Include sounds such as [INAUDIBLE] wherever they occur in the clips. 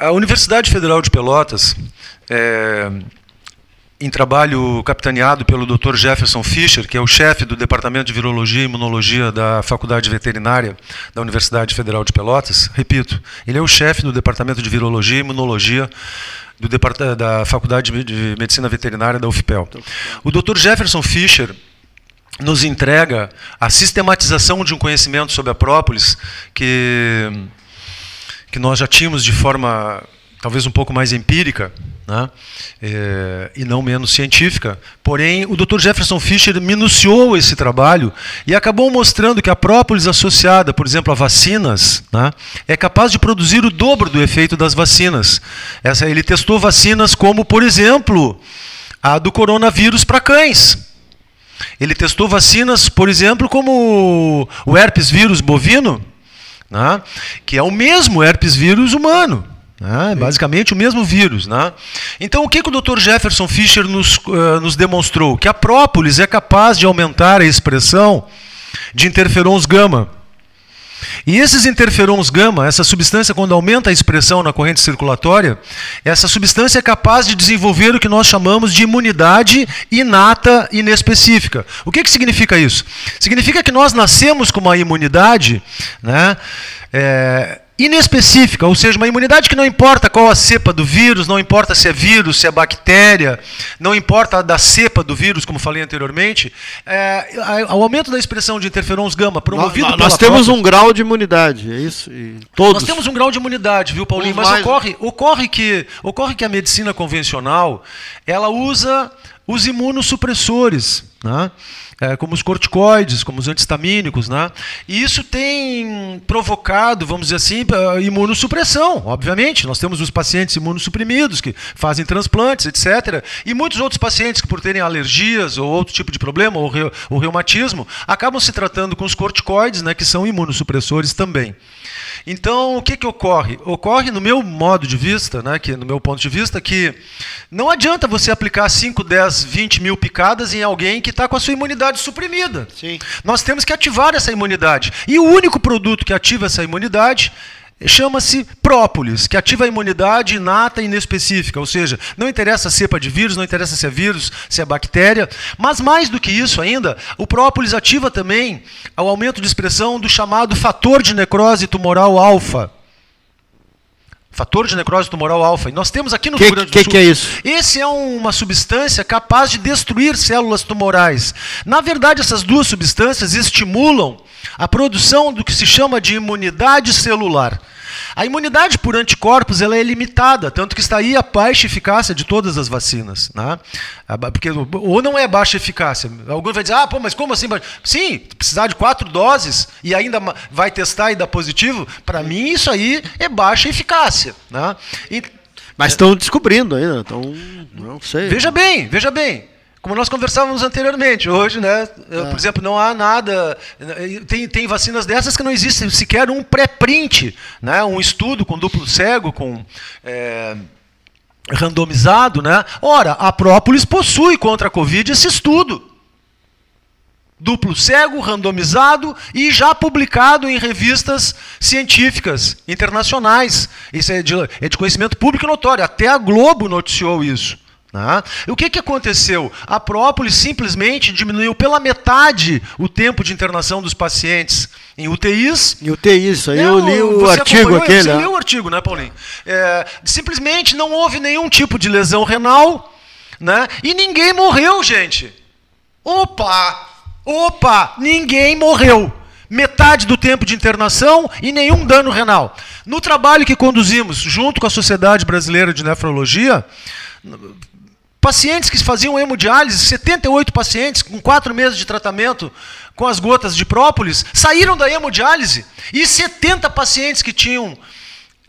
A Universidade Federal de Pelotas, é, em trabalho capitaneado pelo Dr. Jefferson Fischer, que é o chefe do Departamento de Virologia e Imunologia da Faculdade Veterinária da Universidade Federal de Pelotas, repito, ele é o chefe do Departamento de Virologia e Imunologia do da Faculdade de Medicina Veterinária da UFPEL. O Dr. Jefferson Fischer nos entrega a sistematização de um conhecimento sobre a própolis que que nós já tínhamos de forma talvez um pouco mais empírica né, é, e não menos científica. Porém, o Dr. Jefferson Fischer minuciou esse trabalho e acabou mostrando que a própolis associada, por exemplo, a vacinas, né, é capaz de produzir o dobro do efeito das vacinas. Essa, ele testou vacinas como, por exemplo, a do coronavírus para cães. Ele testou vacinas, por exemplo, como o herpes vírus bovino, né? que é o mesmo herpes vírus humano. Né? Basicamente o mesmo vírus. Né? Então, o que, que o Dr. Jefferson Fischer nos, uh, nos demonstrou? Que a própolis é capaz de aumentar a expressão de interferons gama. E esses interferons gama, essa substância, quando aumenta a expressão na corrente circulatória, essa substância é capaz de desenvolver o que nós chamamos de imunidade inata inespecífica. O que, que significa isso? Significa que nós nascemos com uma imunidade né, é, inespecífica, ou seja, uma imunidade que não importa qual a cepa do vírus, não importa se é vírus, se é bactéria, não importa da cepa do vírus, como falei anteriormente, é, o aumento da expressão de interferons gama promovido nós, nós temos própria, um grau de imunidade, é isso? E todos. Nós temos um grau de imunidade, viu, Paulinho? Mas mais... ocorre, ocorre, que, ocorre que a medicina convencional ela usa os imunossupressores, né? É, como os corticoides, como os antistamínicos, né? E isso tem provocado, vamos dizer assim, imunossupressão, obviamente. Nós temos os pacientes imunossuprimidos que fazem transplantes, etc. E muitos outros pacientes que, por terem alergias ou outro tipo de problema, ou, re, ou reumatismo, acabam se tratando com os corticoides, né, que são imunossupressores também. Então, o que, que ocorre? Ocorre, no meu modo de vista, né, que, no meu ponto de vista, que não adianta você aplicar 5, 10, 20 mil picadas em alguém que está com a sua imunidade suprimida. Sim. Nós temos que ativar essa imunidade. E o único produto que ativa essa imunidade chama-se própolis, que ativa a imunidade inata e inespecífica, ou seja, não interessa a cepa de vírus, não interessa se é vírus, se é bactéria, mas mais do que isso ainda, o própolis ativa também o aumento de expressão do chamado fator de necrose tumoral alfa. Fator de necrose tumoral alfa. E nós temos aqui no que, Rio Grande do que, Sul. que é isso? Esse é uma substância capaz de destruir células tumorais. Na verdade, essas duas substâncias estimulam a produção do que se chama de imunidade celular. A imunidade por anticorpos ela é limitada, tanto que está aí a baixa eficácia de todas as vacinas. Né? Porque, ou não é baixa eficácia. Alguém vai dizer, ah, pô, mas como assim? Sim, precisar de quatro doses e ainda vai testar e dar positivo, para mim isso aí é baixa eficácia. Né? E, mas estão descobrindo ainda, então não sei. Veja bem, veja bem. Como nós conversávamos anteriormente, hoje, né, é. por exemplo, não há nada. Tem, tem vacinas dessas que não existe sequer um pré-print, né, um estudo com duplo cego, com. É, randomizado, né? Ora, a própolis possui contra a Covid esse estudo. Duplo cego, randomizado e já publicado em revistas científicas internacionais. Isso é de, é de conhecimento público notório. Até a Globo noticiou isso. Né? O que, que aconteceu? A própolis simplesmente diminuiu pela metade o tempo de internação dos pacientes em UTIs. Em UTIs, isso aí eu li o artigo aquele. Você né? leu o artigo, né, Paulinho? É, simplesmente não houve nenhum tipo de lesão renal né? e ninguém morreu, gente. Opa! Opa! Ninguém morreu metade do tempo de internação e nenhum dano renal. No trabalho que conduzimos junto com a Sociedade Brasileira de Nefrologia, Pacientes que faziam hemodiálise, 78 pacientes com quatro meses de tratamento com as gotas de própolis, saíram da hemodiálise. E 70 pacientes que tinham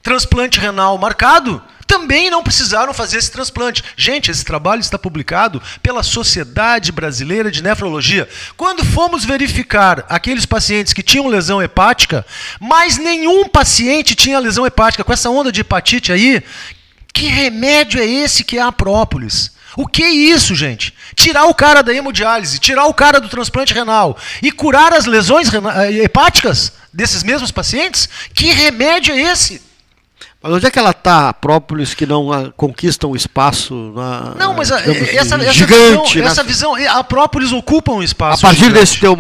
transplante renal marcado também não precisaram fazer esse transplante. Gente, esse trabalho está publicado pela Sociedade Brasileira de Nefrologia. Quando fomos verificar aqueles pacientes que tinham lesão hepática, mas nenhum paciente tinha lesão hepática com essa onda de hepatite aí, que remédio é esse que é a própolis? O que é isso, gente? Tirar o cara da hemodiálise, tirar o cara do transplante renal e curar as lesões eh, hepáticas desses mesmos pacientes? Que remédio é esse? Mas onde é que ela está, a própolis, que não a, conquista um espaço na, Não, mas a, digamos, essa, essa gigante? visão, né? essa visão, a própolis ocupa um a espaço. partir gigante. desse teu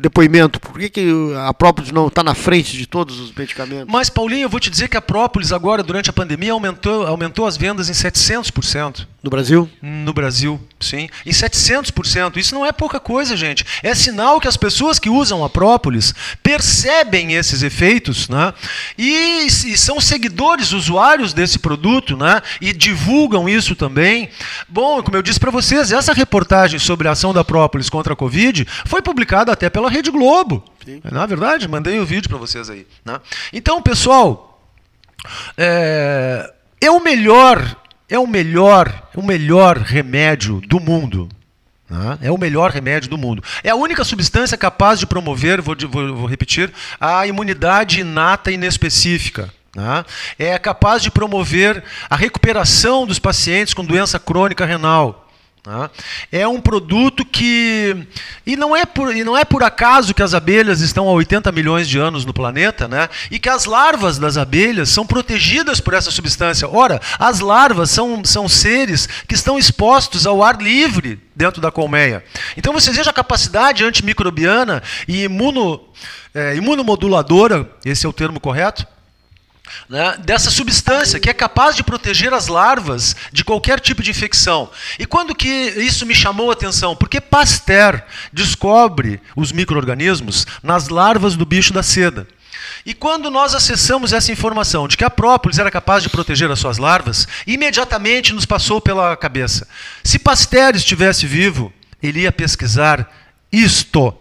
depoimento, por que, que a própolis não está na frente de todos os medicamentos? Mas, Paulinho, eu vou te dizer que a própolis agora, durante a pandemia, aumentou, aumentou as vendas em 700%. No Brasil? No Brasil, sim. Em 700%. Isso não é pouca coisa, gente. É sinal que as pessoas que usam a própolis percebem esses efeitos né? e, e são seguidores, usuários desse produto né? e divulgam isso também. Bom, como eu disse para vocês, essa reportagem sobre a ação da própolis contra a Covid foi publicada até pela Rede Globo. Sim. Na verdade, mandei o vídeo para vocês aí. Né? Então, pessoal, é, é o melhor, é o melhor, o melhor remédio do mundo. né? É o melhor remédio do mundo. É a única substância capaz de promover, vou, vou- vou repetir, a imunidade inata e inespecífica. né? É capaz de promover a recuperação dos pacientes com doença crônica renal. Né? É um produto que. E não, é por, e não é por acaso que as abelhas estão há 80 milhões de anos no planeta, né? e que as larvas das abelhas são protegidas por essa substância. Ora, as larvas são, são seres que estão expostos ao ar livre dentro da colmeia. Então você veja a capacidade antimicrobiana e imuno, é, imunomoduladora, esse é o termo correto, né, dessa substância que é capaz de proteger as larvas de qualquer tipo de infecção. E quando que isso me chamou a atenção? Porque Pasteur descobre os micro-organismos nas larvas do bicho da seda. E quando nós acessamos essa informação de que a própolis era capaz de proteger as suas larvas, imediatamente nos passou pela cabeça: se Pasteur estivesse vivo, ele ia pesquisar isto.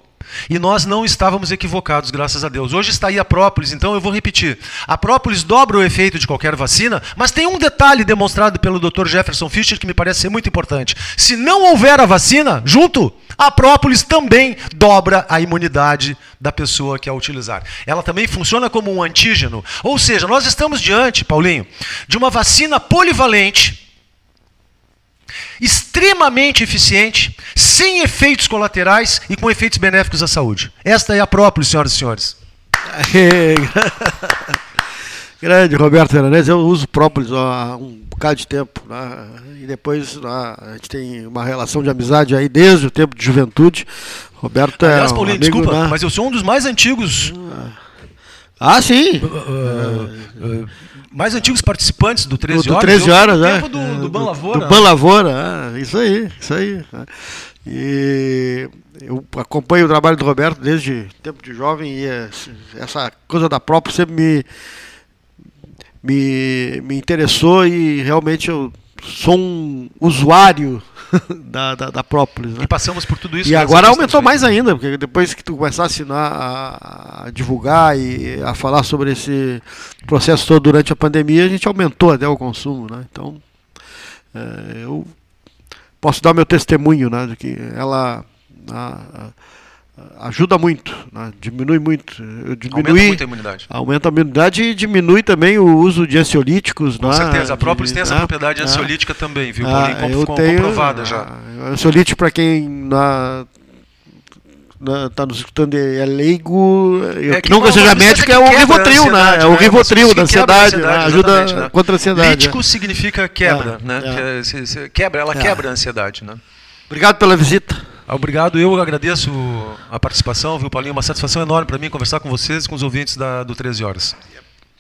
E nós não estávamos equivocados, graças a Deus. Hoje está aí a própolis, então eu vou repetir. A própolis dobra o efeito de qualquer vacina, mas tem um detalhe demonstrado pelo Dr. Jefferson Fischer que me parece ser muito importante. Se não houver a vacina, junto, a própolis também dobra a imunidade da pessoa que a utilizar. Ela também funciona como um antígeno. Ou seja, nós estamos diante, Paulinho, de uma vacina polivalente extremamente eficiente, sem efeitos colaterais e com efeitos benéficos à saúde. Esta é a própolis, senhoras e senhores. [LAUGHS] Grande Roberto Veronese, eu uso própolis há um bocado de tempo. né? E depois né, a gente tem uma relação de amizade aí desde o tempo de juventude. Roberto é. Aliás, um Paulinho, amigo, desculpa, né? mas eu sou um dos mais antigos, Ah, sim! uh, uh, mais antigos participantes do 13 do Horas. 13 Eu sou horas, do né? tempo do, do Ban Lavoura. Do Ban Lavoura, é, isso aí, isso aí. né? E eu acompanho o trabalho do Roberto desde tempo de jovem e essa coisa da própria sempre me, me, me interessou e realmente eu sou um usuário [LAUGHS] da, da, da própolis. Né? E passamos por tudo isso. E agora aumentou mais ainda, porque depois que tu começasse a, a, a divulgar e a falar sobre esse processo todo durante a pandemia, a gente aumentou até o consumo, né? Então, é, eu posso dar meu testemunho, né, de que ela a- a- ajuda muito, né, diminui muito, eu Aumenta diminui, muito a imunidade. aumenta a imunidade e diminui também o uso de ansiolíticos, Com né, certeza. A própolis tem essa né, propriedade né. ansiolítica também, viu, Ah, Paulinho? Eu tenho, comprovada já. ah, Ansiolítico, para quem na, está nos escutando é leigo, É que nunca seja médico, é o Rivotril, né? É o né? Rivotril da ansiedade, né? ajuda né? contra a ansiedade. Lítico significa quebra, É, né? é. É- quebra, ela É. quebra a ansiedade, né? Obrigado pela visita. Obrigado, eu agradeço a participação, viu, Paulinho? Uma satisfação enorme para mim conversar com vocês e com os ouvintes da, do 13 Horas.